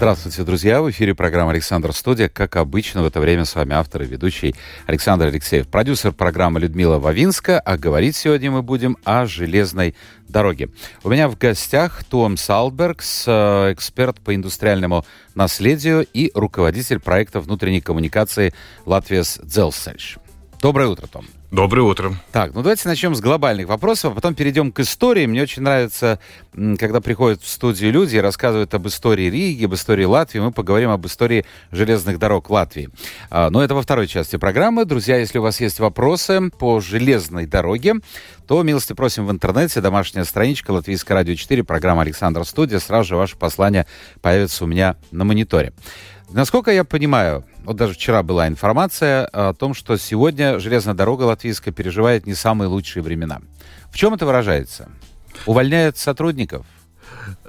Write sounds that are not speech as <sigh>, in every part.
Здравствуйте, друзья! В эфире программа «Александр Студия». Как обычно, в это время с вами автор и ведущий Александр Алексеев. Продюсер программы Людмила Вавинска. А говорить сегодня мы будем о железной дороге. У меня в гостях Том Салбергс, э, эксперт по индустриальному наследию и руководитель проекта внутренней коммуникации Латвиас Дзелсельш. Доброе утро, Том. Доброе утро. Так, ну давайте начнем с глобальных вопросов, а потом перейдем к истории. Мне очень нравится, когда приходят в студию люди и рассказывают об истории Риги, об истории Латвии. Мы поговорим об истории железных дорог Латвии. А, но это во второй части программы. Друзья, если у вас есть вопросы по железной дороге, то милости просим в интернете. Домашняя страничка Латвийское радио 4, программа Александр Студия. Сразу же ваше послание появится у меня на мониторе. Насколько я понимаю, вот даже вчера была информация о том, что сегодня железная дорога латвийская переживает не самые лучшие времена. В чем это выражается? Увольняют сотрудников?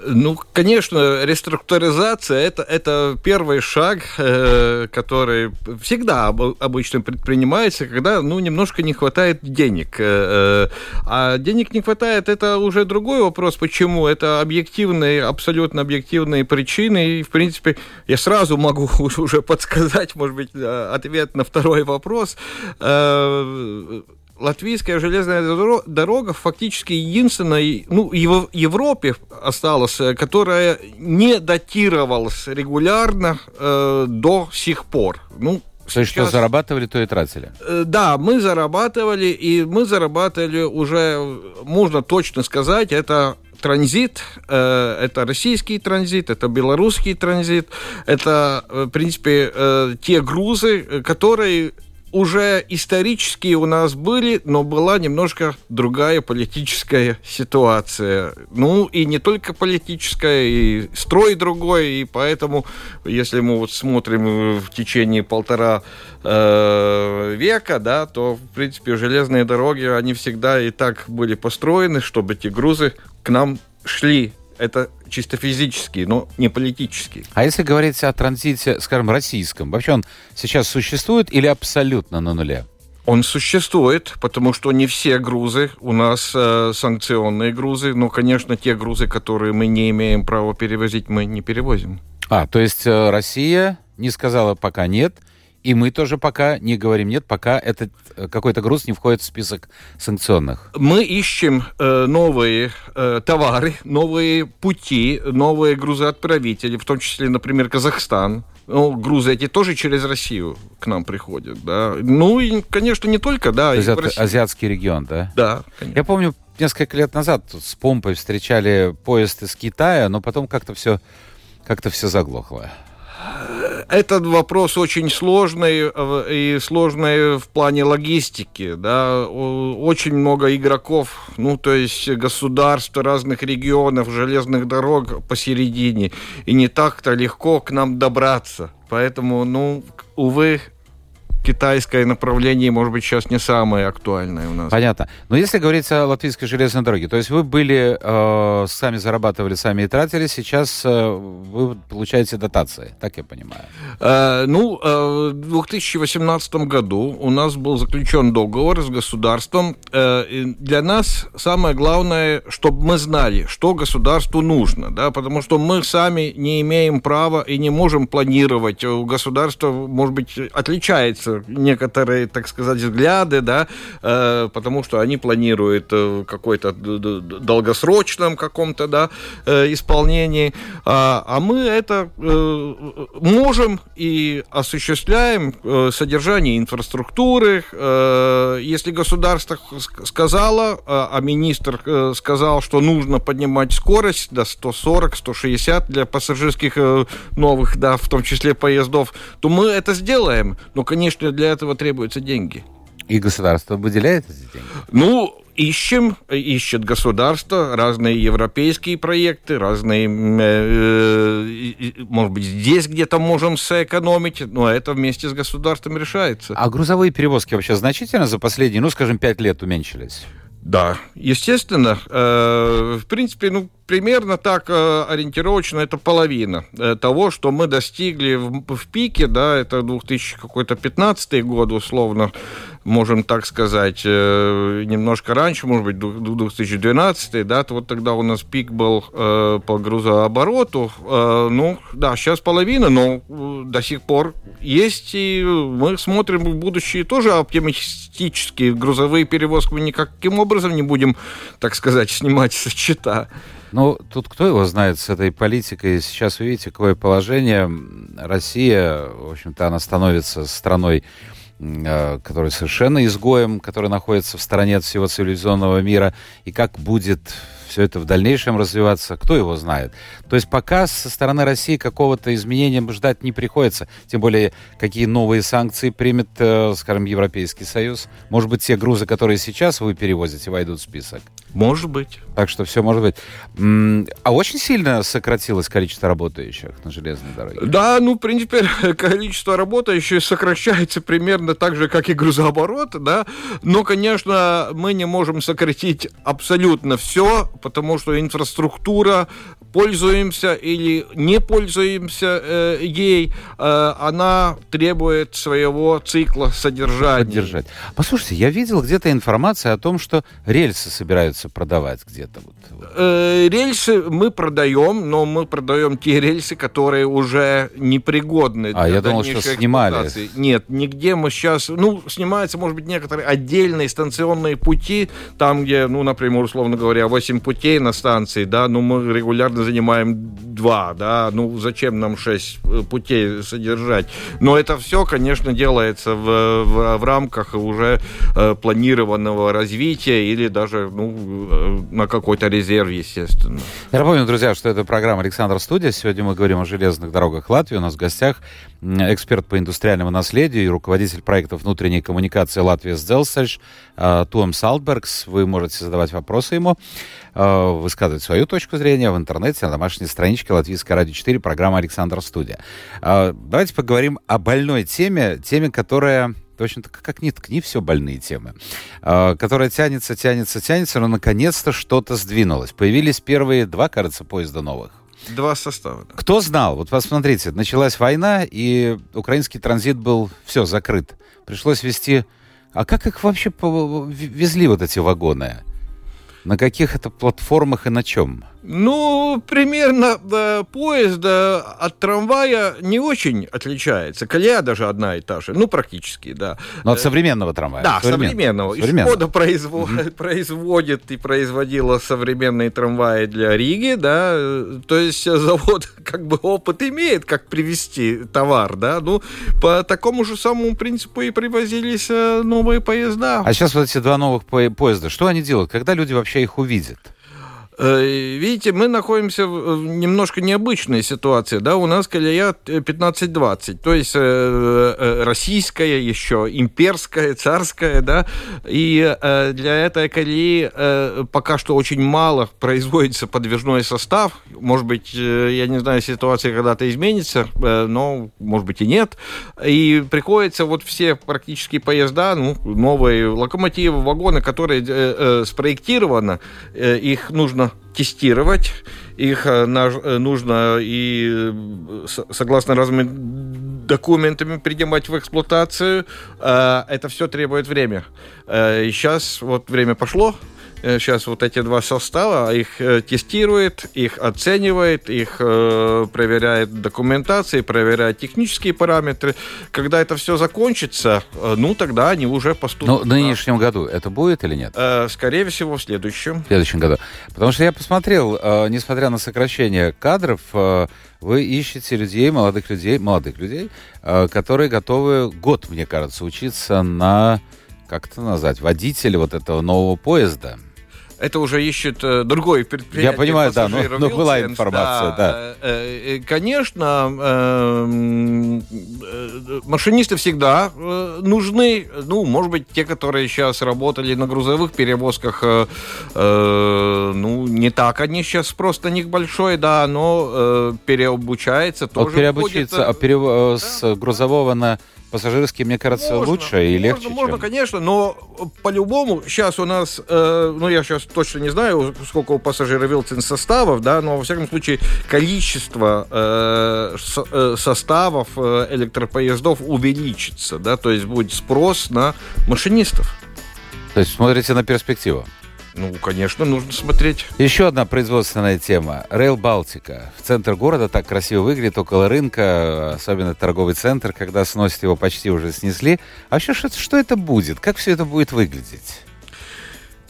Ну, конечно, реструктуризация это, это первый шаг, э, который всегда об, обычно предпринимается, когда ну, немножко не хватает денег. Э, э, а денег не хватает, это уже другой вопрос. Почему? Это объективные, абсолютно объективные причины. И, в принципе, я сразу могу <laughs> уже подсказать, может быть, ответ на второй вопрос. Э, латвийская железная дорога фактически единственная, ну, в Европе осталась, э, которая не датировалась регулярно э, до сих пор. Ну, то есть, что зарабатывали, то и тратили? Э, да, мы зарабатывали, и мы зарабатывали уже, можно точно сказать, это транзит, э, это российский транзит, это белорусский транзит, это, в принципе, те грузы, которые уже исторические у нас были, но была немножко другая политическая ситуация. Ну, и не только политическая, и строй другой, и поэтому, если мы вот смотрим в течение полтора э, века, да, то, в принципе, железные дороги, они всегда и так были построены, чтобы эти грузы к нам шли это чисто физический, но не политический. А если говорить о транзите, скажем, российском, вообще он сейчас существует или абсолютно на нуле? Он существует, потому что не все грузы у нас э, санкционные грузы, но, конечно, те грузы, которые мы не имеем права перевозить, мы не перевозим. А, то есть э, Россия не сказала пока нет, и мы тоже пока не говорим нет, пока этот э, какой-то груз не входит в список санкционных. Мы ищем э, новые э, товары, новые пути, новые грузоотправители, в том числе, например, Казахстан. Ну, грузы эти тоже через Россию к нам приходят, да. Ну и, конечно, не только, да. То есть это азиатский регион, да? Да, конечно. Я помню, несколько лет назад с помпой встречали поезд из Китая, но потом как-то все как-то все заглохло. Этот вопрос очень сложный э, и сложный в плане логистики. Да? Очень много игроков, ну, то есть государств разных регионов, железных дорог посередине. И не так-то легко к нам добраться. Поэтому, ну, увы, китайское направление, может быть, сейчас не самое актуальное у нас. Понятно. Но если говорить о латвийской железной дороге, то есть вы были, э, сами зарабатывали, сами и тратили, сейчас э, вы получаете дотации, так я понимаю? Э, ну, э, в 2018 году у нас был заключен договор с государством. Э, для нас самое главное, чтобы мы знали, что государству нужно, да, потому что мы сами не имеем права и не можем планировать. У государства, может быть, отличается некоторые, так сказать, взгляды, да, э, потому что они планируют э, какой-то долгосрочном каком-то, да, э, исполнении, а, а мы это можем и осуществляем содержание инфраструктуры. Если государство сказало, а министр сказал, что нужно поднимать скорость до 140-160 для пассажирских новых, да, в том числе поездов, то мы это сделаем. Но, конечно, для этого требуются деньги. И государство выделяет эти деньги? Ну, ищем, ищет государство, разные европейские проекты, разные, э, может быть, здесь где-то можем сэкономить, но это вместе с государством решается. А грузовые перевозки вообще значительно за последние, ну, скажем, пять лет уменьшились? Да, естественно. Э, в принципе, ну, примерно так э, ориентировочно это половина э, того, что мы достигли в, в пике, да, это 2015 год, условно, можем так сказать, э, немножко раньше, может быть, 2012, да, вот тогда у нас пик был э, по грузообороту, э, ну, да, сейчас половина, но до сих пор есть, и мы смотрим в будущее тоже оптимистически, грузовые перевозки мы никаким образом не будем, так сказать, <laughs> снимать со счета. Ну, тут кто его знает с этой политикой? Сейчас вы видите, какое положение. Россия, в общем-то, она становится страной, э, которая совершенно изгоем, который находится в стороне от всего цивилизованного мира. И как будет все это в дальнейшем развиваться, кто его знает. То есть пока со стороны России какого-то изменения ждать не приходится. Тем более, какие новые санкции примет, э, скажем, Европейский Союз. Может быть, те грузы, которые сейчас вы перевозите, войдут в список. Может быть. Так что все может быть. А очень сильно сократилось количество работающих на железной дороге? Да, ну, в принципе, <laughs> количество работающих сокращается примерно так же, как и грузооборот, да. Но, конечно, мы не можем сократить абсолютно все, потому что инфраструктура, пользуемся или не пользуемся э, ей, э, она требует своего цикла содержания. Поддержать. Послушайте, я видел где-то информацию о том, что рельсы собираются продавать где-то. Вот. Э, рельсы мы продаем, но мы продаем те рельсы, которые уже непригодны а, я думал, что снимали. Нет, нигде мы сейчас... Ну, снимаются, может быть, некоторые отдельные станционные пути, там, где, ну, например, условно говоря, 8 путей на станции, да, ну, мы регулярно занимаем 2, да, ну, зачем нам 6 э, путей содержать? Но это все, конечно, делается в, в, в рамках уже э, планированного развития или даже, ну, э, на какой-то резерв, естественно. Я напомню, друзья, что это программа «Александр Студия». Сегодня мы говорим о железных дорогах Латвии. У нас в гостях эксперт по индустриальному наследию и руководитель проекта внутренней коммуникации Латвии Сдельсельш э, Туам Салбергс. Вы можете задавать вопросы ему, э, высказывать свою точку зрения в интернете, на домашней страничке Латвийской радио 4, программа «Александр Студия». Э, давайте поговорим о больной теме, теме, которая в общем-то, как ни ткни, все больные темы, которая тянется, тянется, тянется, но наконец-то что-то сдвинулось. Появились первые два, кажется, поезда новых. Два состава. Да. Кто знал? Вот посмотрите, началась война, и украинский транзит был все закрыт. Пришлось вести... А как их вообще везли вот эти вагоны? На каких это платформах и на чем? Ну, примерно э, поезд э, от трамвая не очень отличается. Колея даже одна и та же. Ну, практически, да. Но от современного трамвая. Да, современного. современного. Шкода производ... угу. <laughs> производит и производила современные трамваи для Риги, да. То есть завод <laughs> как бы опыт имеет, как привезти товар, да. Ну, по такому же самому принципу и привозились э, новые поезда. А сейчас вот эти два новых поезда, что они делают? Когда люди вообще их увидят? Э, видите, мы находимся в немножко необычной ситуации. Да? У нас колея 15-20, то есть э, э, российская еще, имперская, царская. Да? И для этой колеи пока что очень мало производится подвижной состав. Может быть, я не знаю, ситуация когда-то изменится, но, может быть, и нет. И приходится вот все практически поезда, ну, новые локомотивы, вагоны, которые спроектированы, их нужно нужно тестировать, их э, э, нужно и э, согласно разным документами принимать в эксплуатацию. Это все требует время. Сейчас вот время пошло, сейчас вот эти два состава, их э, тестирует, их оценивает, их э, проверяет документации, проверяет технические параметры. Когда это все закончится, э, ну, тогда они уже поступят. Ну, в нынешнем году это будет или нет? Скорее всего, в следующем. В следующем году. Потому что я посмотрел, несмотря на сокращение кадров, вы ищете людей, молодых людей, молодых людей, которые готовы год, мне кажется, учиться на как это назвать, водителя вот этого нового поезда это уже ищет э, другой предприятие. Я понимаю, да, но, но была информация, да. да. Э, э, конечно, э, машинисты всегда нужны. Ну, может быть, те, которые сейчас работали на грузовых перевозках, ну, не так они сейчас просто на них большой, да, но переобучается тоже. Вот переобучиться а перев... да? с грузового на Пассажирский, мне кажется, можно, лучше и легче. Можно, можно, конечно, но по-любому сейчас у нас, э, ну я сейчас точно не знаю, сколько у пассажиров Вилтин составов, да, но во всяком случае количество э, со, э, составов э, электропоездов увеличится, да, то есть будет спрос на машинистов. То есть смотрите на перспективу. Ну, конечно, нужно смотреть. Еще одна производственная тема. Рейл Балтика. В центр города так красиво выглядит, около рынка, особенно торговый центр, когда сносят его почти уже снесли. А еще что, что это будет? Как все это будет выглядеть?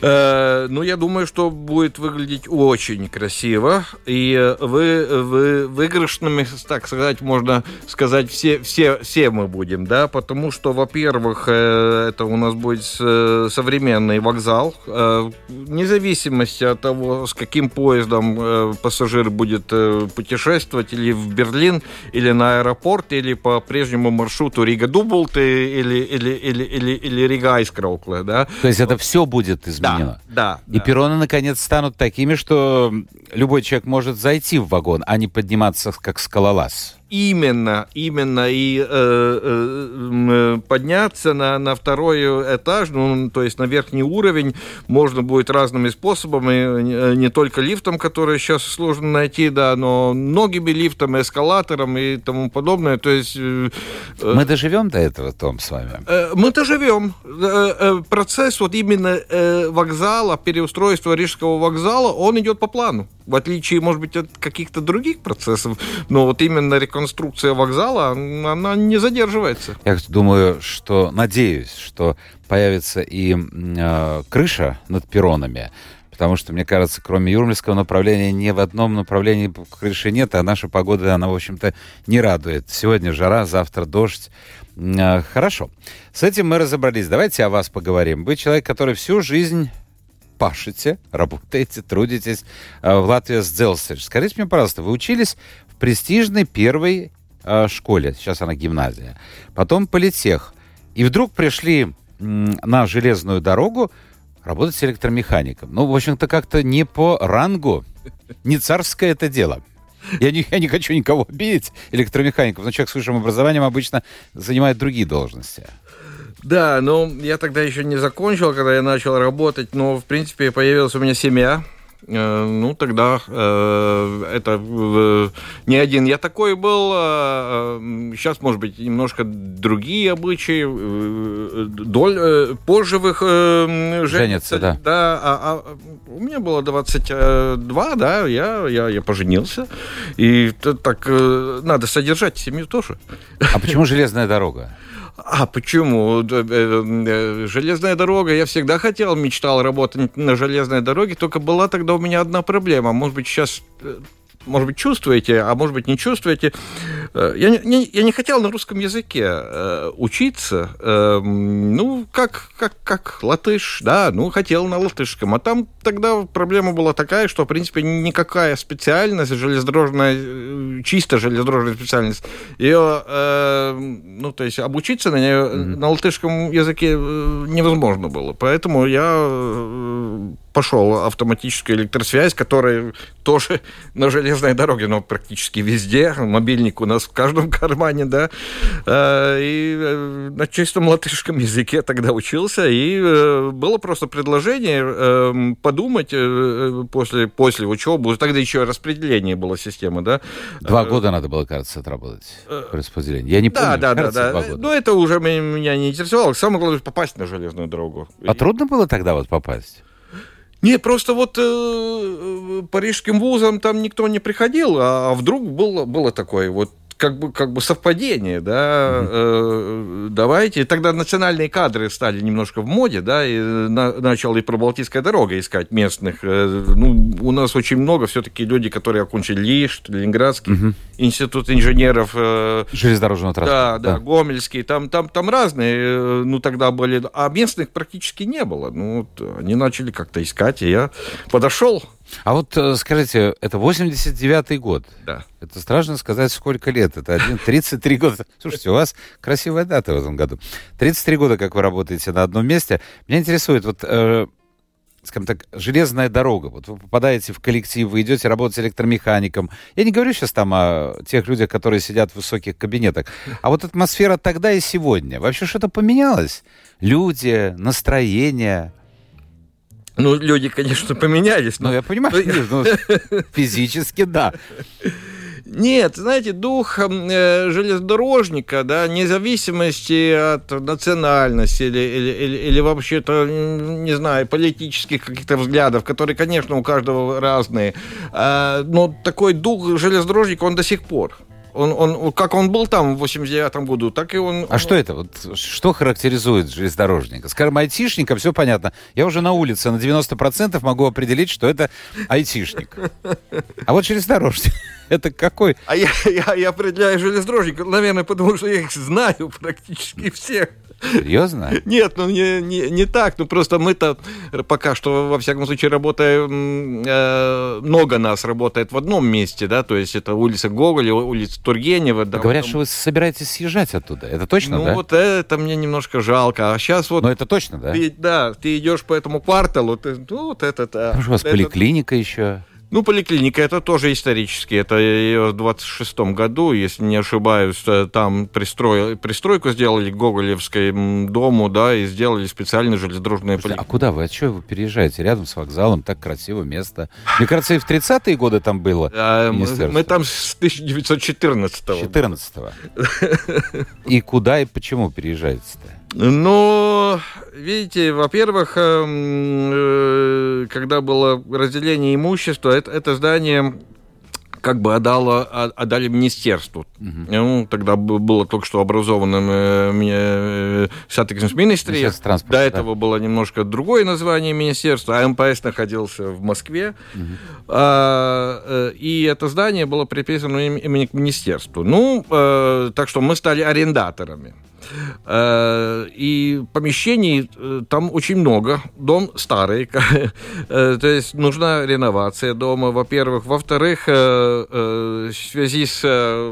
Э, ну, я думаю, что будет выглядеть очень красиво. И вы, вы выигрышными, так сказать, можно сказать, все, все, все мы будем, да, потому что, во-первых, э, это у нас будет современный вокзал. Э, вне зависимости от того, с каким поездом пассажир будет путешествовать, или в Берлин, или на аэропорт, или по прежнему маршруту Рига-Дубулты, или, или, или, или, или Рига-Айзкраукле, да. То есть это все будет изменено? Изменено. Да, да. И да. перроны, наконец, станут такими, что любой человек может зайти в вагон, а не подниматься как скалолаз именно, именно и э, э, подняться на, на второй этаж, ну, то есть на верхний уровень, можно будет разными способами, не только лифтом, который сейчас сложно найти, да, но многими лифтами, эскалатором и тому подобное. То есть, э, э мы доживем до этого, Том, с вами? Э, мы доживем. Э, э, процесс вот именно э, вокзала, переустройства Рижского вокзала, он идет по плану. В отличие, может быть, от каких-то других процессов, но вот именно реконструкция конструкция вокзала, она не задерживается. Я думаю, что, надеюсь, что появится и э, крыша над перронами, потому что, мне кажется, кроме Юрмальского направления ни в одном направлении крыши нет, а наша погода, она, в общем-то, не радует. Сегодня жара, завтра дождь. Э, хорошо. С этим мы разобрались. Давайте о вас поговорим. Вы человек, который всю жизнь пашете, работаете, трудитесь э, в Латвии с Дзелстрич. Скажите мне, пожалуйста, вы учились престижной первой э, школе, сейчас она гимназия, потом политех, и вдруг пришли на железную дорогу работать с электромехаником. Ну, в общем-то, как-то не по рангу, не царское это дело. Я не, я не хочу никого обидеть, электромехаников, но человек с высшим образованием обычно занимает другие должности. Да, ну, я тогда еще не закончил, когда я начал работать, но, в принципе, появилась у меня семья, ну, тогда э, это э, не один я такой был. Э, сейчас, может быть, немножко другие обычаи. Э, доль, э, позже в их э, женятся. да. да а, а, у меня было 22, да, я, я, я поженился. И так э, надо содержать семью тоже. А почему железная дорога? А почему? Э, э, железная дорога. Я всегда хотел, мечтал работать на железной дороге, только была тогда у меня одна проблема. Может быть, сейчас э, может быть, чувствуете, а может быть, не чувствуете. Э, я не, я не хотел на русском языке э, учиться, э, ну, как, как, как латыш, да, ну, хотел на латышском. А там тогда проблема была такая, что, в принципе, никакая специальность железнодорожная, э, чисто железнодорожная специальность, ее, э, ну, то есть обучиться на нее mm-hmm. на латышском языке э, невозможно было. Поэтому я пошел автоматическая электросвязь, которая тоже <laughs> на железной дороге, но практически везде. Мобильник у нас в каждом <laughs> кармане, да. Э, и э, на чистом латышском языке тогда учился. И э, было просто предложение подумать после, после учебы. Тогда еще распределение было система, да. Два года надо было, кажется, отработать распределение. Я не помню, да, да, да, да. Но это уже меня не интересовало. Самое главное попасть на железную дорогу. А трудно было тогда вот попасть? Не, просто вот э, э, парижским вузам там никто не приходил, а вдруг было, было такое. Вот как бы, как бы совпадение, да, mm-hmm. э, давайте. И тогда национальные кадры стали немножко в моде, да, и на, начал и про Балтийская дорога искать местных. Э, ну, у нас очень много все-таки люди, которые окончили ЛИШ, Ленинградский mm-hmm. институт инженеров. Э, Железнодорожного транспорта. Да, да, да, Гомельский, там, там, там разные, э, ну, тогда были, а местных практически не было. Ну, вот они начали как-то искать, и я подошел А вот э, скажите, это 89-й год. Да. Это страшно сказать, сколько лет. Это один, <laughs> 33 года. Слушайте, у вас красивая дата в этом году. 33 года, как вы работаете на одном месте. Меня интересует, вот, э, скажем так, железная дорога. Вот вы попадаете в коллектив, вы идете работать электромехаником. Я не говорю сейчас там о тех людях, которые сидят в высоких кабинетах. А вот атмосфера тогда и сегодня. Вообще что-то поменялось? Люди, настроение... Ну, люди, конечно, поменялись. Ну, я понимаю, ну, <laughs> физически, да. Нет, знаете, дух э, железнодорожника, да, независимости от национальности или, или, или, или вообще-то, не знаю, политических каких-то взглядов, которые, конечно, у каждого разные, э, но такой дух железнодорожника, он до сих пор. Он, он, как он был там в 89 году, так и он... А он... что это? Вот, что характеризует железнодорожника? Скажем, айтишника, все понятно. Я уже на улице на 90% могу определить, что это айтишник. А вот железнодорожник, это какой? А я, я, я определяю железнодорожника, наверное, потому что я их знаю практически всех. Серьезно? Нет, ну не, не, не так. Ну просто мы-то пока что, во всяком случае, работаем, э, много нас работает в одном месте, да, то есть это улица Гоголя, улица Тургенева. Да, Говорят, что вы собираетесь съезжать оттуда. Это точно, ну, да? Ну вот это мне немножко жалко. А сейчас вот... Но это точно, да? Ты, да, ты идешь по этому кварталу, ты, ну вот это... Да, у вас это, поликлиника еще. Ну, поликлиника это тоже исторически. Это в 26 году, если не ошибаюсь, э, там пристроил, пристройку сделали к Гоголевской дому, да, и сделали специальные железнодорожные поликлиники. А куда вы? А что вы переезжаете? Рядом с вокзалом, так красиво место. Мне кажется, и в 30-е годы там было а, Мы там с 1914-го. 14 И куда и почему переезжаете-то? Ну, видите, во-первых, эм, э, когда было разделение имущества, это, это здание как бы отдало, отдали министерству. Угу. Ну, тогда было только что образованным э, Сатекс Министри. До этого да. было немножко другое название министерства, а МПС находился в Москве. Угу. А, и это здание было приписано именно к министерству. Ну, так что мы стали арендаторами. Э, и помещений э, там очень много. Дом старый, <laughs> э, то есть нужна реновация дома, во-первых. Во-вторых, в связи с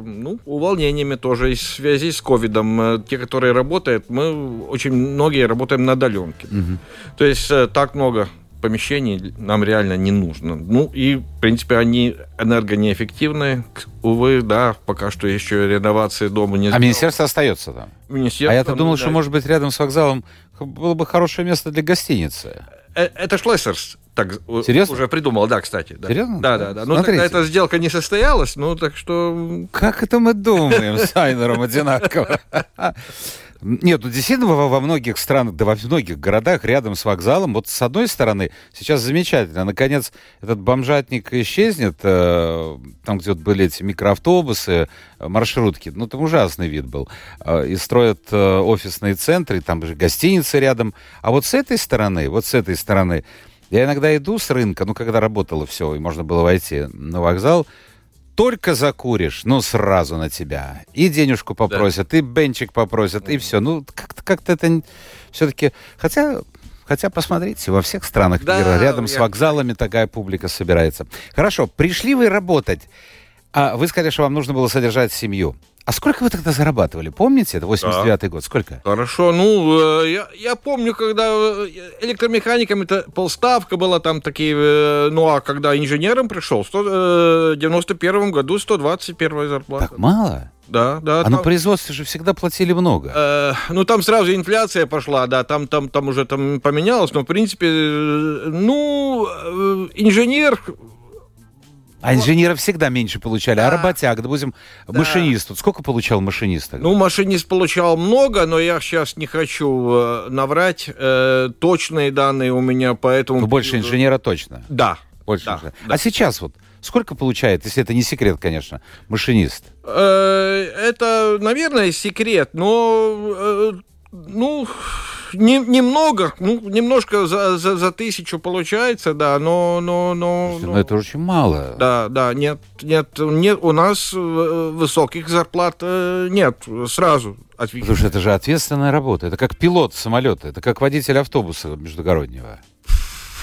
ну, увольнениями тоже, и в связи с ковидом, те, которые работают, мы очень многие работаем на удаленке. Угу. То есть так много помещений нам реально не нужно. Ну и, в принципе, они энергонеэффективные. Увы, да, пока что еще реновации дома не А министерство остается там? Министерство, а я-то думал, да. что, может быть, рядом с вокзалом было бы хорошее место для гостиницы. Э, это Шлессерс так Серьезно? уже придумал, да, кстати. Да. Серьезно? Да, да, да. Ну, тогда эта сделка не состоялась, ну, так что... Как это мы думаем с Айнером одинаково? <laughs> Нет, ну действительно во, во многих странах, да во многих городах рядом с вокзалом, вот с одной стороны, сейчас замечательно, наконец этот бомжатник исчезнет, э, там где вот были эти микроавтобусы, э, маршрутки, ну там ужасный вид был, э, и строят э, офисные центры, там же гостиницы рядом, а вот с этой стороны, вот с этой стороны, я иногда иду с рынка, ну когда работало все, и можно было войти на вокзал, только закуришь, ну, сразу на тебя. И денежку попросят, да. и бенчик попросят, и все. Ну, как-то как это все-таки... Хотя Хотя, посмотрите, во всех странах да, мира рядом я... с вокзалами такая публика собирается. Хорошо, пришли вы работать. А вы сказали, что вам нужно было содержать семью. А сколько вы тогда зарабатывали? Помните? Это 89-й да. год. Сколько? Хорошо. Ну, э, я, я помню, когда э, электромеханикам это полставка была там такие... Э, ну, а когда инженером пришел, в 91 году 121 зарплата. Так мало? Да, да. А там, на производстве же всегда платили много. Э, ну, там сразу инфляция пошла, да, там, там, там уже там поменялось, но, в принципе, ну, инженер а инженеры всегда меньше получали. Да. А работяг, допустим, да. машинист. Вот сколько получал машинист? Тогда? Ну, машинист получал много, но я сейчас не хочу э, наврать. Э, точные данные у меня, поэтому... Ну, больше инженера точно? Да. Больше да, инженера. Да. А сейчас вот сколько получает, если это не секрет, конечно, машинист? Э, это, наверное, секрет, но... Э, ну не, немного, ну, немножко за, за, за тысячу получается, да, но... но, но, но это очень мало. Да, да, нет, нет, нет у нас э, высоких зарплат э, нет, сразу отвечу. Что это же ответственная работа, это как пилот самолета, это как водитель автобуса междугороднего.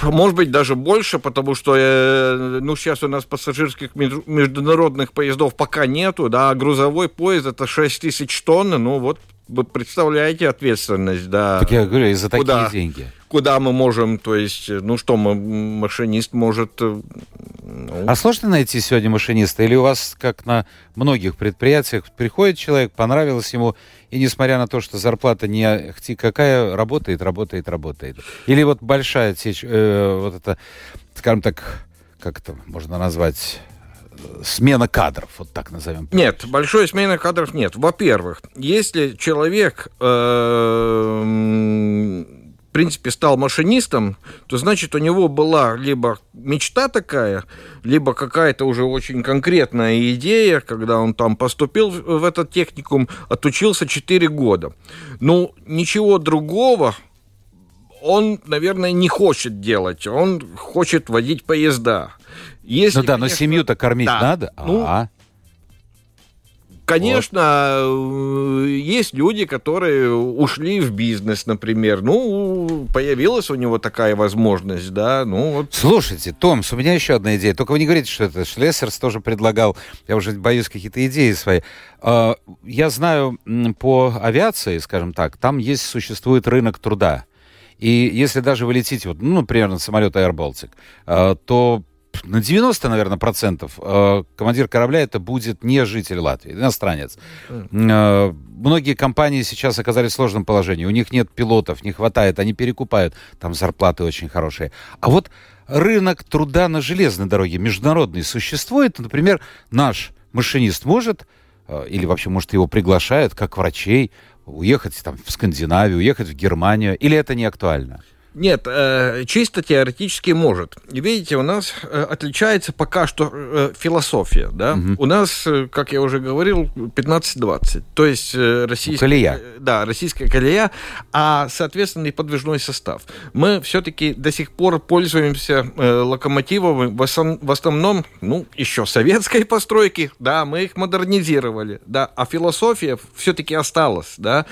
Может быть, даже больше, потому что, э, ну, сейчас у нас пассажирских международных поездов пока нету, да, а грузовой поезд это 6 тысяч тонн, ну, вот вы представляете ответственность, да. Так я говорю, из-за такие деньги. Куда мы можем, то есть, ну что, мы, машинист может... Ну... А сложно найти сегодня машиниста? Или у вас, как на многих предприятиях, приходит человек, понравилось ему, и несмотря на то, что зарплата не ахти какая, работает, работает, работает? Или вот большая течь, э, вот это, скажем так, как это можно назвать смена кадров, вот так назовем. Нет, большой смены кадров нет. Во-первых, если человек э, в принципе стал машинистом, то значит у него была либо мечта такая, либо какая-то уже очень конкретная идея, когда он там поступил в этот техникум, отучился 4 года. Ну, ничего другого он, наверное, не хочет делать. Он хочет водить поезда. Если, ну да, конечно, но семью-то кормить да, надо. Ну, а Конечно, вот. Э, есть люди, которые ушли в бизнес, например. Ну, появилась у него такая возможность, да. Ну, вот. Слушайте, Томс, у меня еще одна идея. Только вы не говорите, что это Шлессерс тоже предлагал. Я уже боюсь какие-то идеи свои. А, я знаю по авиации, скажем так, там есть, существует рынок труда. И если даже вы летите, вот, ну, например, на самолет Air Baltic, а, то на 90, наверное, процентов э, командир корабля это будет не житель Латвии, иностранец. Mm. Многие компании сейчас оказались в сложном положении. У них нет пилотов, не хватает, они перекупают. Там зарплаты очень хорошие. А вот рынок труда на железной дороге международный существует. Например, наш машинист может, э, или вообще, может, его приглашают как врачей, уехать там, в Скандинавию, уехать в Германию, или это не актуально? Нет, э, чисто теоретически может. Видите, у нас э, отличается пока что э, философия. Да? Угу. У нас, как я уже говорил, 15-20. То есть российская... Колея. Да, российская колея, а, соответственно, и подвижной состав. Мы все-таки до сих пор пользуемся локомотивами в основном, ну, еще советской <laughs> постройки, да, мы их модернизировали, да, а философия все-таки осталась, да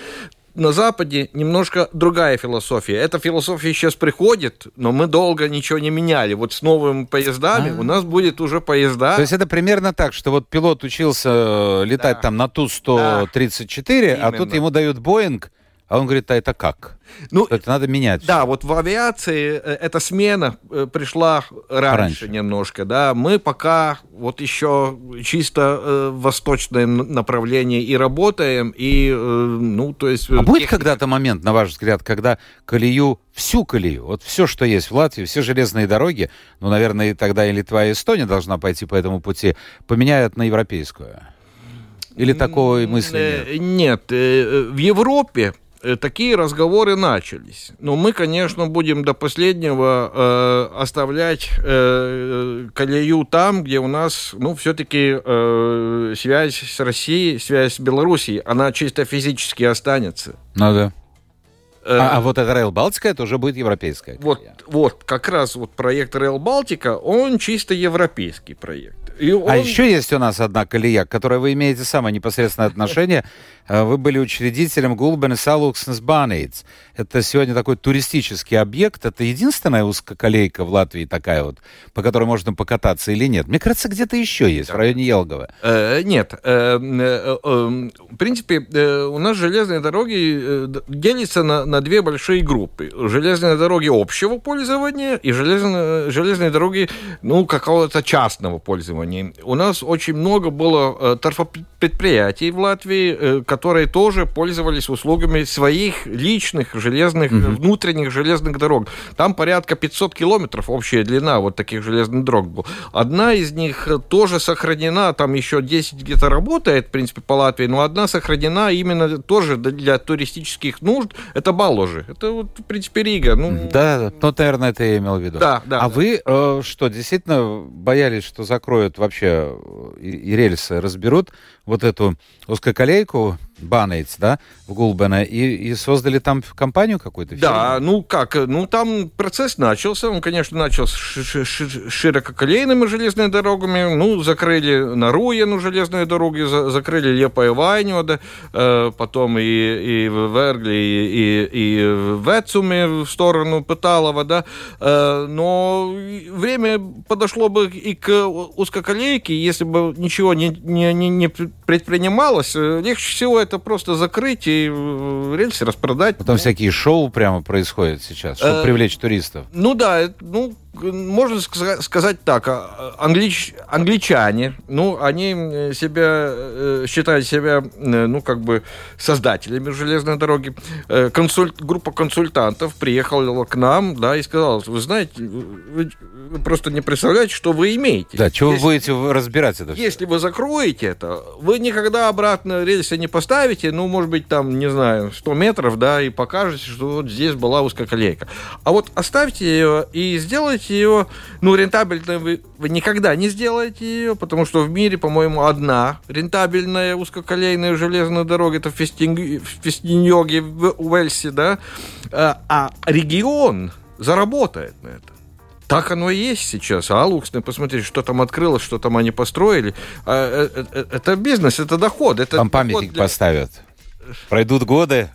на Западе немножко другая философия. Эта философия сейчас приходит, но мы долго ничего не меняли. Вот с новыми поездами А-а-а. у нас будет уже поезда. То есть это примерно так, что вот пилот учился э, летать да. там на Ту-134, да. а тут ему дают Боинг, а он говорит, а это как? Ну, это надо менять. Да, вот в авиации э, эта смена э, пришла раньше, раньше немножко, да. Мы пока вот еще чисто э, восточное направление и работаем, и, э, ну, то есть... А будет когда-то момент, на ваш взгляд, когда колею, всю колею, вот все, что есть в Латвии, все железные дороги, ну, наверное, тогда и Литва, и Эстония должна пойти по этому пути, поменяют на европейскую? Или такой мысли нет? Нет, в Европе Э, такие разговоры начались. Но мы, конечно, будем до последнего э, оставлять э, колею там, где у нас, ну, все-таки э, связь с Россией, связь с Белоруссией, она чисто физически останется. Ну да. Э, а, а вот эта Rail Балтика, это уже будет европейская. Вот, вот, как раз вот проект Rail Балтика, он чисто европейский проект. И а он... А еще есть у нас одна колея, к которой вы имеете самое непосредственное отношение. <laughs> Э, вы были учредителем Гулбен Салукснес Банейтс. Это сегодня такой туристический объект. Это единственная узкоколейка в Латвии такая вот, по которой можно покататься или нет? Мне кажется, где-то еще есть, в районе Елгова. Э, нет. В принципе, у нас железные дороги делятся на, на две большие группы. Железные дороги общего пользования и железные, железные дороги, ну, какого-то частного пользования. У нас очень много было торфопредприятий в Латвии, которые тоже пользовались услугами своих личных железных, угу. внутренних железных дорог. Там порядка 500 километров общая длина вот таких железных дорог была. Одна из них тоже сохранена, там еще 10 где-то работает, в принципе, по Латвии, но одна сохранена именно тоже для туристических нужд. Это Баложи. Это вот, в принципе, Рига. Ну, да, ну, наверное, это я имел в виду. Да, да. А да. вы э, что, действительно боялись, что закроют вообще и, и рельсы разберут вот эту узкоколейку Банейтс, да, в Гулбене, и, и создали там компанию какую-то? Да, ну как, ну там процесс начался, он, конечно, начался с ширококолейными железными дорогами, ну, закрыли на Руену железные дороги, за, закрыли Лепа и Вайнёда, э, потом и, и в Вергли, и, и, и в Эцуме в сторону Пыталова, да, э, но время подошло бы и к узкоколейке, если бы ничего не, не, не предпринималось, э, легче всего это просто закрыть и э, рельсы распродать. Потом всякие шоу прямо происходят сейчас, чтобы э, привлечь туристов. Ну да, ну можно сказать так, а, англич, англичане, ну, они себя, э, считают себя, э, ну, как бы создателями железной дороги. Э, консульт, группа консультантов приехала к нам, да, и сказала, вы знаете, вы просто не представляете, что вы имеете. Да, чего если, вы будете разбирать это? Если вы закроете это, вы никогда обратно рельсы не поставите, ну, может быть, там, не знаю, 100 метров, да, и покажете, что вот здесь была узкоколейка. А вот оставьте ее и сделайте сделаете ее, ну, рентабельной вы, вы никогда не сделаете ее, потому что в мире, по-моему, одна рентабельная узкоколейная железная дорога, это в Фестиньоге, в Уэльсе, да, а, а регион заработает на это. Так оно и есть сейчас. А Алуксны, посмотрите, что там открылось, что там они построили. А, э, э, это бизнес, это доход. Это там памятник для... поставят. Пройдут годы,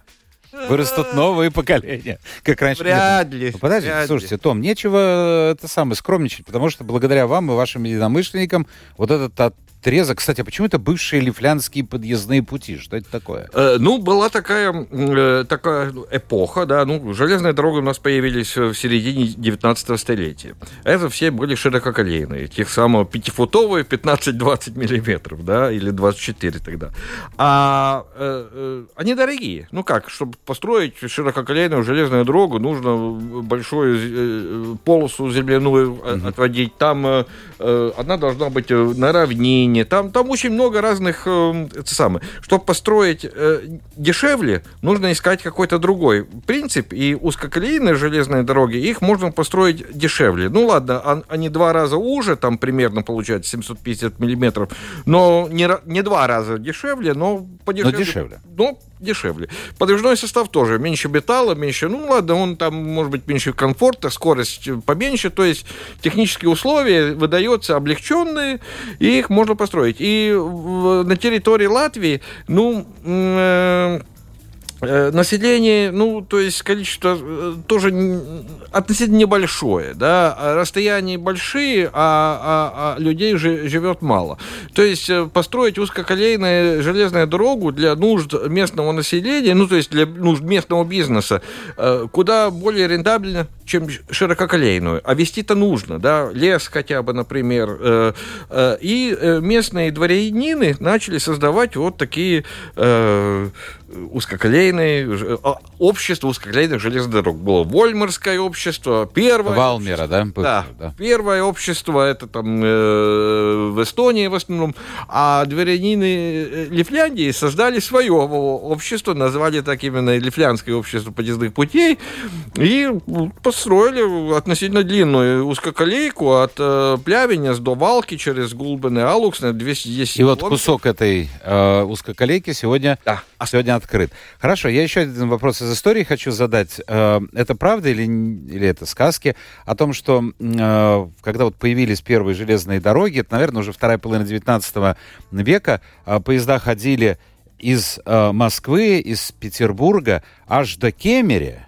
Вырастут <laughs> новые поколения, как раньше. Вряд ли. Ну, подожди, вряд слушайте, Том, нечего это самое скромничать, потому что благодаря вам и вашим единомышленникам вот этот отрезок. Кстати, а почему это бывшие лифлянские подъездные пути? Что это такое? Э, ну, была такая, э, такая эпоха, да, ну, железные дороги у нас появились в середине 19 столетия. Это все были ширококолейные, тех самых пятифутовые, 15-20 миллиметров, да, или 24 тогда. А э, э, они дорогие. Ну как, чтобы построить ширококолейную железную дорогу, нужно большую э, полосу земляную mm-hmm. отводить. Там э, э, она должна быть на равнине, Берлине, там, там очень много разных, э, это самое. Чтобы построить э, дешевле, нужно искать какой-то другой принцип, и узкоколейные железные дороги, их можно построить дешевле. Ну ладно, они два раза уже, там примерно получается 750 миллиметров, но не, не два раза дешевле, но подешевле. Но дешевле. Но дешевле. Подвижной состав тоже меньше металла, меньше, ну ладно, он там может быть меньше комфорта, скорость поменьше, то есть технические условия выдаются облегченные, и их можно построить. И на территории Латвии, ну, Э, население, ну, то есть количество э, тоже относительно небольшое, да, а расстояния большие, а, а, а людей же живет мало. То есть э, построить узкоколейную железную дорогу для нужд местного населения, ну, то есть для нужд местного бизнеса, куда более рентабельно, чем ширококолейную. А вести-то нужно, да, лес хотя бы, например. И местные дворянины начали создавать вот такие узкоколейные, а, общество узкоколейных железных дорог. Было Вольмарское общество, первое... Валмера, да? Да, да. Первое общество, это там э, в Эстонии в основном. А дворянины э, Лифляндии создали свое общество, назвали так именно Лифлянское общество подъездных путей, и построили относительно длинную узкоколейку от э, Плявенец до Валки через Гулбен и Алукс на 210 И вот кусок этой э, узкоколейки сегодня, да. сегодня открыт. Хорошо, я еще один вопрос из истории хочу задать. Э, это правда или, или это сказки о том, что э, когда вот появились первые железные дороги, это, наверное, уже вторая половина 19 века, э, поезда ходили из Москвы, из Петербурга аж до Кемере,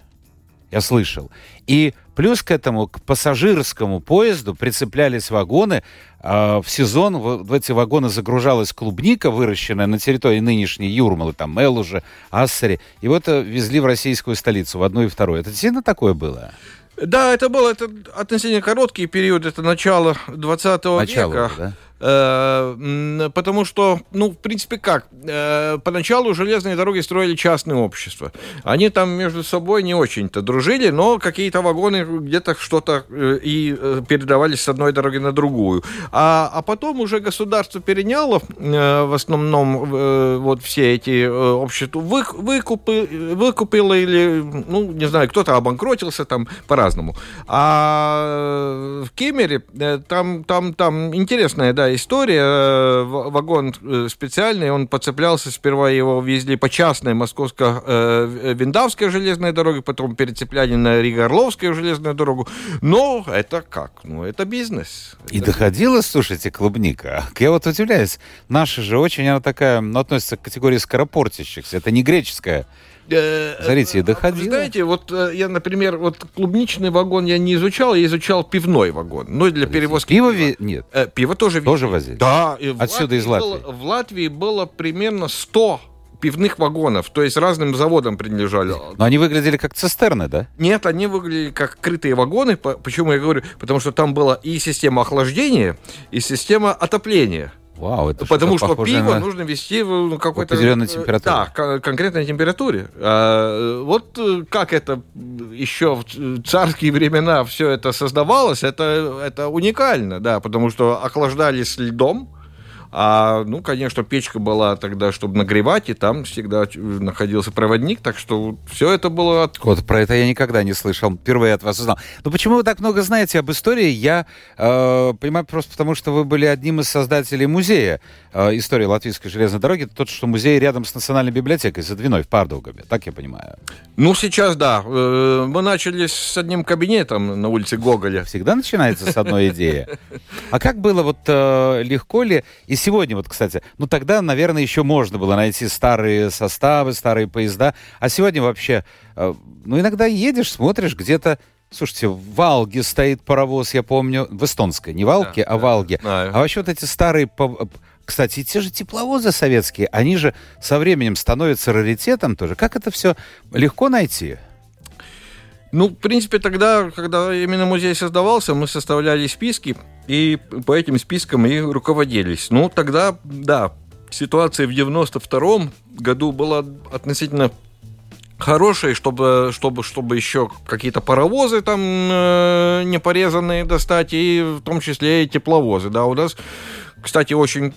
я слышал. И плюс к этому, к пассажирскому поезду прицеплялись вагоны, а, в сезон в эти вагоны загружалась клубника, выращенная на территории нынешней Юрмалы, там Мелуже, Ассари, и вот это везли в российскую столицу, в одну и вторую. Это действительно такое было? Да, это был это относительно короткий период, это начало 20 начало, века. Да? Э, потому что, ну, в принципе, как? Э, поначалу железные дороги строили частные общества. Они там между собой не очень-то дружили, но какие-то вагоны где-то что-то э, и передавались с одной дороги на другую. А, а потом уже государство переняло в основном вот все эти общества, вы, выкупы, выкупило или, ну, не знаю, кто-то обанкротился там по-разному. А в Кемере там, там, там интересная, да, была история. Э, вагон э, специальный, он подцеплялся, сперва его везли по частной московско-виндавской железной дороге, потом перецепляли на Рига-Орловскую железную дорогу. Но это как? Ну, это бизнес. И это... доходила, слушайте, клубника. Я вот удивляюсь, наша же очень, она такая, ну, относится к категории скоропортящихся. Это не греческая Э, Смотрите, э, доходило. Знаете, вот э, я, например, вот клубничный вагон я не изучал, я изучал пивной вагон. Ну, для перевозки пива. Пива нет. Пиво тоже Тоже возили? Да. Отсюда из Латвии? Было, в Латвии было примерно 100 пивных вагонов, то есть разным заводам принадлежали. Но они выглядели как цистерны, да? Нет, они выглядели как крытые вагоны. Почему я говорю? Потому что там была и система охлаждения, и система отопления. Вау, это Потому что пиво на... нужно вести в какой-то... Определенной температуре. Да, конкретной температуре. А, вот э, как это еще в царские времена все это создавалось, это, это уникально, да, потому что охлаждались льдом, а, ну, конечно, печка была тогда, чтобы нагревать, и там всегда находился проводник, так что все это было... Вот, про это я никогда не слышал. Впервые от вас узнал. Но почему вы так много знаете об истории? Я э, понимаю просто потому, что вы были одним из создателей музея э, истории Латвийской железной дороги. Тот, что музей рядом с Национальной библиотекой за Двиной в Пардаугаве. Так я понимаю. Ну, сейчас, да. Э, мы начали с одним кабинетом на улице Гоголя. Всегда начинается с одной идеи. А как было вот э, легко ли... И сегодня, вот, кстати, ну тогда, наверное, еще можно было найти старые составы, старые поезда, а сегодня вообще, э, ну иногда едешь, смотришь, где-то Слушайте, в Валге стоит паровоз, я помню, в эстонской, не Валке, да, а да, Валге. Знаю. А вообще вот эти старые... Кстати, те же тепловозы советские, они же со временем становятся раритетом тоже. Как это все легко найти? Ну, в принципе, тогда, когда именно музей создавался, мы составляли списки, и по этим спискам и руководились. Ну, тогда, да, ситуация в 92 году была относительно хорошей, чтобы, чтобы, чтобы еще какие-то паровозы там э, не порезанные достать, и в том числе и тепловозы. Да, у нас кстати, очень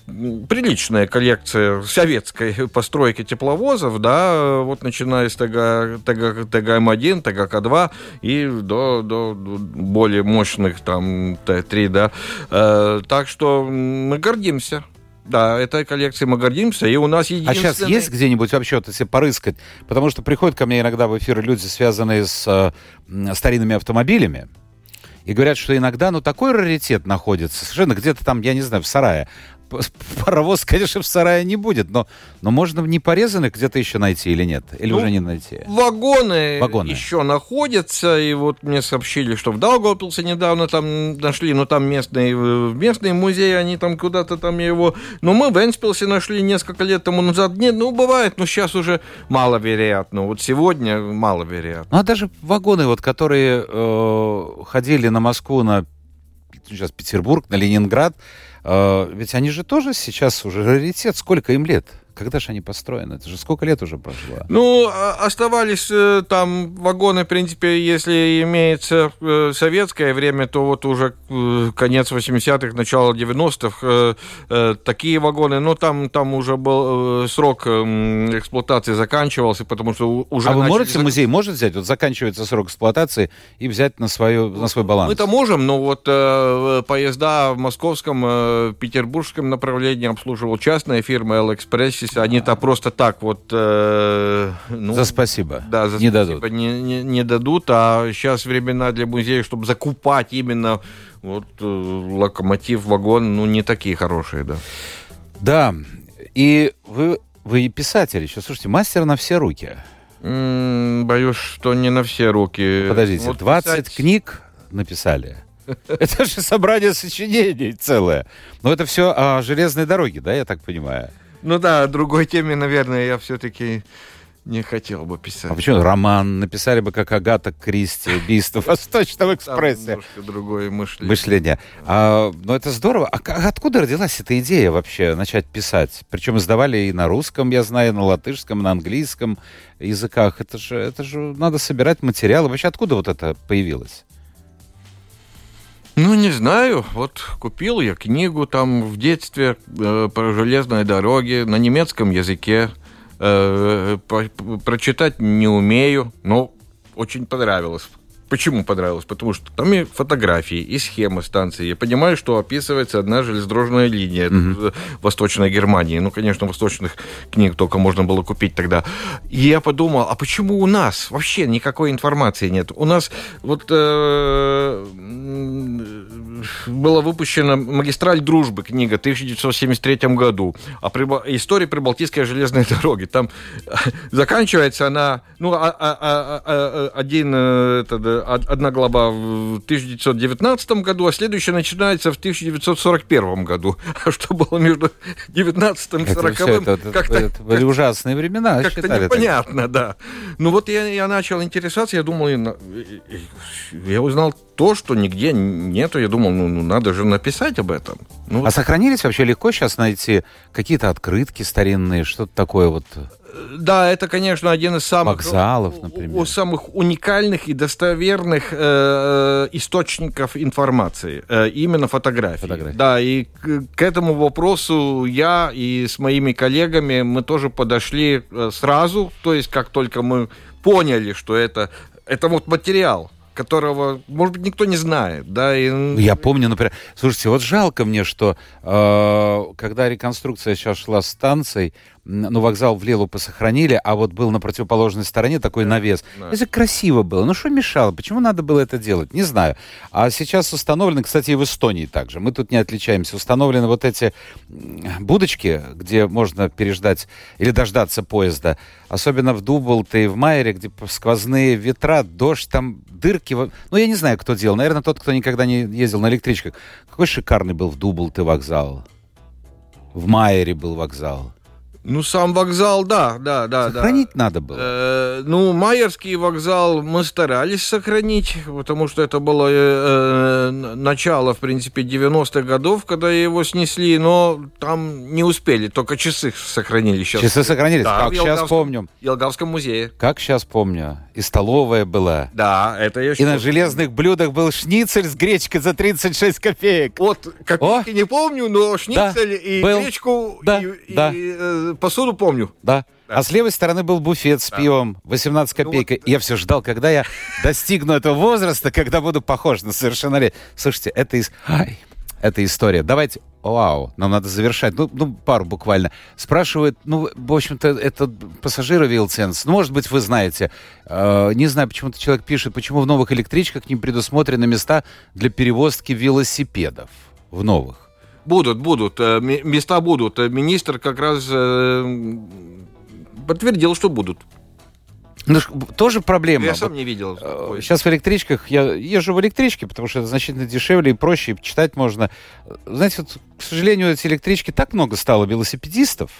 приличная коллекция советской постройки тепловозов, да, вот начиная с ТГ, ТГ, ТГМ-1, ТГК-2 и до, до более мощных там Т-3, да. Э, так что мы гордимся. Да, этой коллекцией мы гордимся, и у нас единственный... А сейчас есть где-нибудь вообще, вот, если порыскать? Потому что приходят ко мне иногда в эфир люди, связанные с э, старинными автомобилями, и говорят, что иногда, ну, такой раритет находится, совершенно где-то там, я не знаю, в сарае <laughs> паровоз, конечно, в сарае не будет, но, но можно не порезанных где-то еще найти или нет? Или ну, уже не найти? Вагоны, вагоны еще находятся, и вот мне сообщили, что в Даугавпилсе недавно там нашли, но там местные, местные музеи, они там куда-то там его... Но мы в Энспилсе нашли несколько лет тому назад. Нет, ну, бывает, но сейчас уже маловероятно. Вот сегодня маловероятно. Ну, а даже вагоны, вот, которые э, ходили на Москву, на сейчас Петербург, на Ленинград, ведь они же тоже сейчас уже раритет. Сколько им лет? Когда же они построены? Это же сколько лет уже прошло? Ну, а, оставались э, там вагоны, в принципе, если имеется э, советское время, то вот уже э, конец 80-х, начало 90-х такие вагоны, но там, там уже был срок эксплуатации заканчивался, потому что уже... А вы можете, музей может взять, вот заканчивается срок эксплуатации и взять на, свою, на свой баланс? Мы-то можем, но вот поезда в московском, петербургском направлении обслуживал частная фирма «Элэкспресс», Алексис, они-то просто так вот... Э, ну, за спасибо. Да, за не спасибо дадут. Не, не, не дадут, а сейчас времена для музея, чтобы закупать именно вот э, локомотив, вагон, ну, не такие хорошие, да. Да, и вы, вы писатель еще, слушайте, мастер на все руки. М-м, боюсь, что не на все руки. Подождите, вот 20 писать... книг написали. <laughs> Это же собрание сочинений целое. Но это все о железной дороге, да, я так понимаю? Ну да, о другой теме, наверное, я все-таки не хотел бы писать. А почему роман написали бы, как Агата Кристи, убийство в Восточном экспрессе? Там немножко другое мышление. Мышление. А, ну, это здорово. А, откуда родилась эта идея вообще начать писать? Причем издавали и на русском, я знаю, на латышском, на английском языках. Это же, это же надо собирать материалы. Вообще откуда вот это появилось? Ну, не знаю. Вот купил я книгу там в детстве э, про железные дороги на немецком языке. Э, про, прочитать не умею, но очень понравилось. Почему понравилось? Потому что там и фотографии, и схемы станции. Я понимаю, что описывается одна железнодорожная линия mm-hmm. Восточной Германии. Ну, конечно, восточных книг только можно было купить тогда. И я подумал, а почему у нас вообще никакой информации нет? У нас вот э, была выпущена «Магистраль дружбы» книга в 1973 году о прибо... истории Прибалтийской железной <laughs> дороги. Там <laughs> заканчивается она, ну, а, а, а, один этот, одна глава в 1919 году, а следующая начинается в 1941 году. <laughs> А что было между 19 и 40 это, это, как-то, это были ужасные времена. Как-то непонятно, так. да. Ну вот я, я начал интересоваться, я думал, я узнал то, что нигде нету. Я думал, ну, ну надо же написать об этом. Ну, а сохранились вообще легко сейчас найти какие-то открытки старинные, что-то такое вот? Да, это, конечно, один из самых... Вокзалов, например. У, самых уникальных и достоверных э, э, источников информации. Э, именно фотографии. фотографии. Да, и к, к этому вопросу я и с моими коллегами мы тоже подошли э, сразу. То есть, как только мы поняли, что это, это вот материал, которого, может быть, никто не знает, да. И... Я помню, например, слушайте, вот жалко мне, что э, когда реконструкция сейчас шла станцией, ну, вокзал в Лелупе сохранили, а вот был на противоположной стороне такой навес. Да. Это красиво было. Ну, что мешало? Почему надо было это делать? Не знаю. А сейчас установлены, кстати, и в Эстонии также. Мы тут не отличаемся. Установлены вот эти будочки, где можно переждать или дождаться поезда. Особенно в Дублте и в Майере, где сквозные ветра, дождь, там дырки. Ну, я не знаю, кто делал. Наверное, тот, кто никогда не ездил на электричках. Какой шикарный был в Дублте вокзал. В Майере был вокзал. Ну, сам вокзал, да, да, да. Сохранить да. надо было. Э, ну, Майерский вокзал мы старались сохранить, потому что это было э, начало, в принципе, 90-х годов, когда его снесли, но там не успели, только часы сохранили сейчас. Часы сохранились, да, как сейчас помню. В Елгавском музее. Как сейчас помню. И столовая была. Да, это я И на железных блюдах был шницель с гречкой за 36 копеек. Вот, копейки не помню, но шницель да, и был. гречку, да, и, да. и э, посуду помню. Да. Да. А с левой стороны был буфет с да. пивом, 18 копеек. Ну, вот, я все ждал, когда я достигну этого возраста, когда буду похож на совершеннолетие. Слушайте, это из... Ай, это история. Давайте, вау, нам надо завершать. Ну, ну пару буквально. Спрашивают, ну, в общем-то, это пассажиры Вилсенс. Ну, может быть, вы знаете. Э, не знаю, почему-то человек пишет, почему в новых электричках не предусмотрены места для перевозки велосипедов. В новых. Будут, будут. Э, места будут. Э, министр как раз э, подтвердил, что будут. Ну, тоже проблема. Я сам не видел. Сейчас в электричках, я езжу в электричке, потому что это значительно дешевле и проще, и читать можно. Знаете, вот, к сожалению, эти электрички так много стало велосипедистов,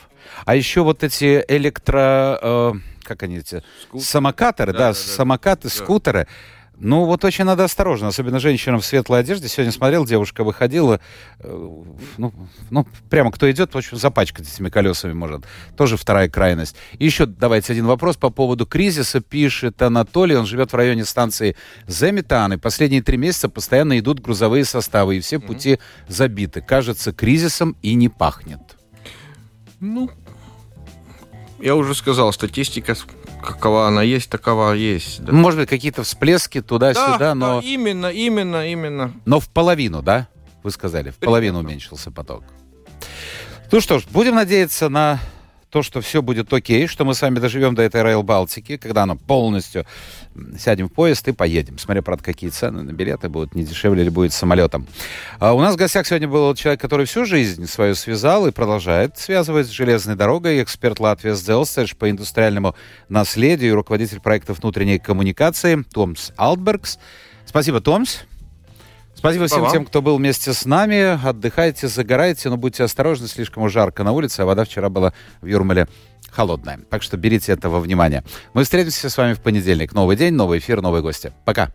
а еще вот эти электро... Э, как они эти? Скут... Самокаторы, да, да, да, самокаты, да. скутеры. Ну, вот очень надо осторожно, особенно женщинам в светлой одежде. Сегодня смотрел, девушка выходила, э, ну, ну, прямо кто идет, в общем, запачкать этими колесами может. Тоже вторая крайность. И еще давайте один вопрос по поводу кризиса. Пишет Анатолий, он живет в районе станции Земитан, и последние три месяца постоянно идут грузовые составы, и все пути mm-hmm. забиты. Кажется, кризисом и не пахнет. Ну, я уже сказал, статистика какова она есть, такова есть. Да. Может быть, какие-то всплески туда-сюда, да, но... Да, именно, именно, именно. Но в половину, да? Вы сказали, в половину уменьшился поток. Ну что ж, будем надеяться на то, что все будет окей, что мы с вами доживем до этой Райл Балтики, когда она полностью сядем в поезд и поедем. Смотря, правда, какие цены на билеты будут, не дешевле или будет самолетом. А у нас в гостях сегодня был человек, который всю жизнь свою связал и продолжает связывать с железной дорогой, эксперт Латвии Сделстедж по индустриальному наследию руководитель проекта внутренней коммуникации Томс Алтбергс. Спасибо, Томс. Спасибо всем тем, кто был вместе с нами. Отдыхайте, загорайте, но будьте осторожны, слишком уж жарко на улице, а вода вчера была в Юрмале холодная. Так что берите этого внимания. Мы встретимся с вами в понедельник. Новый день, новый эфир, новые гости. Пока.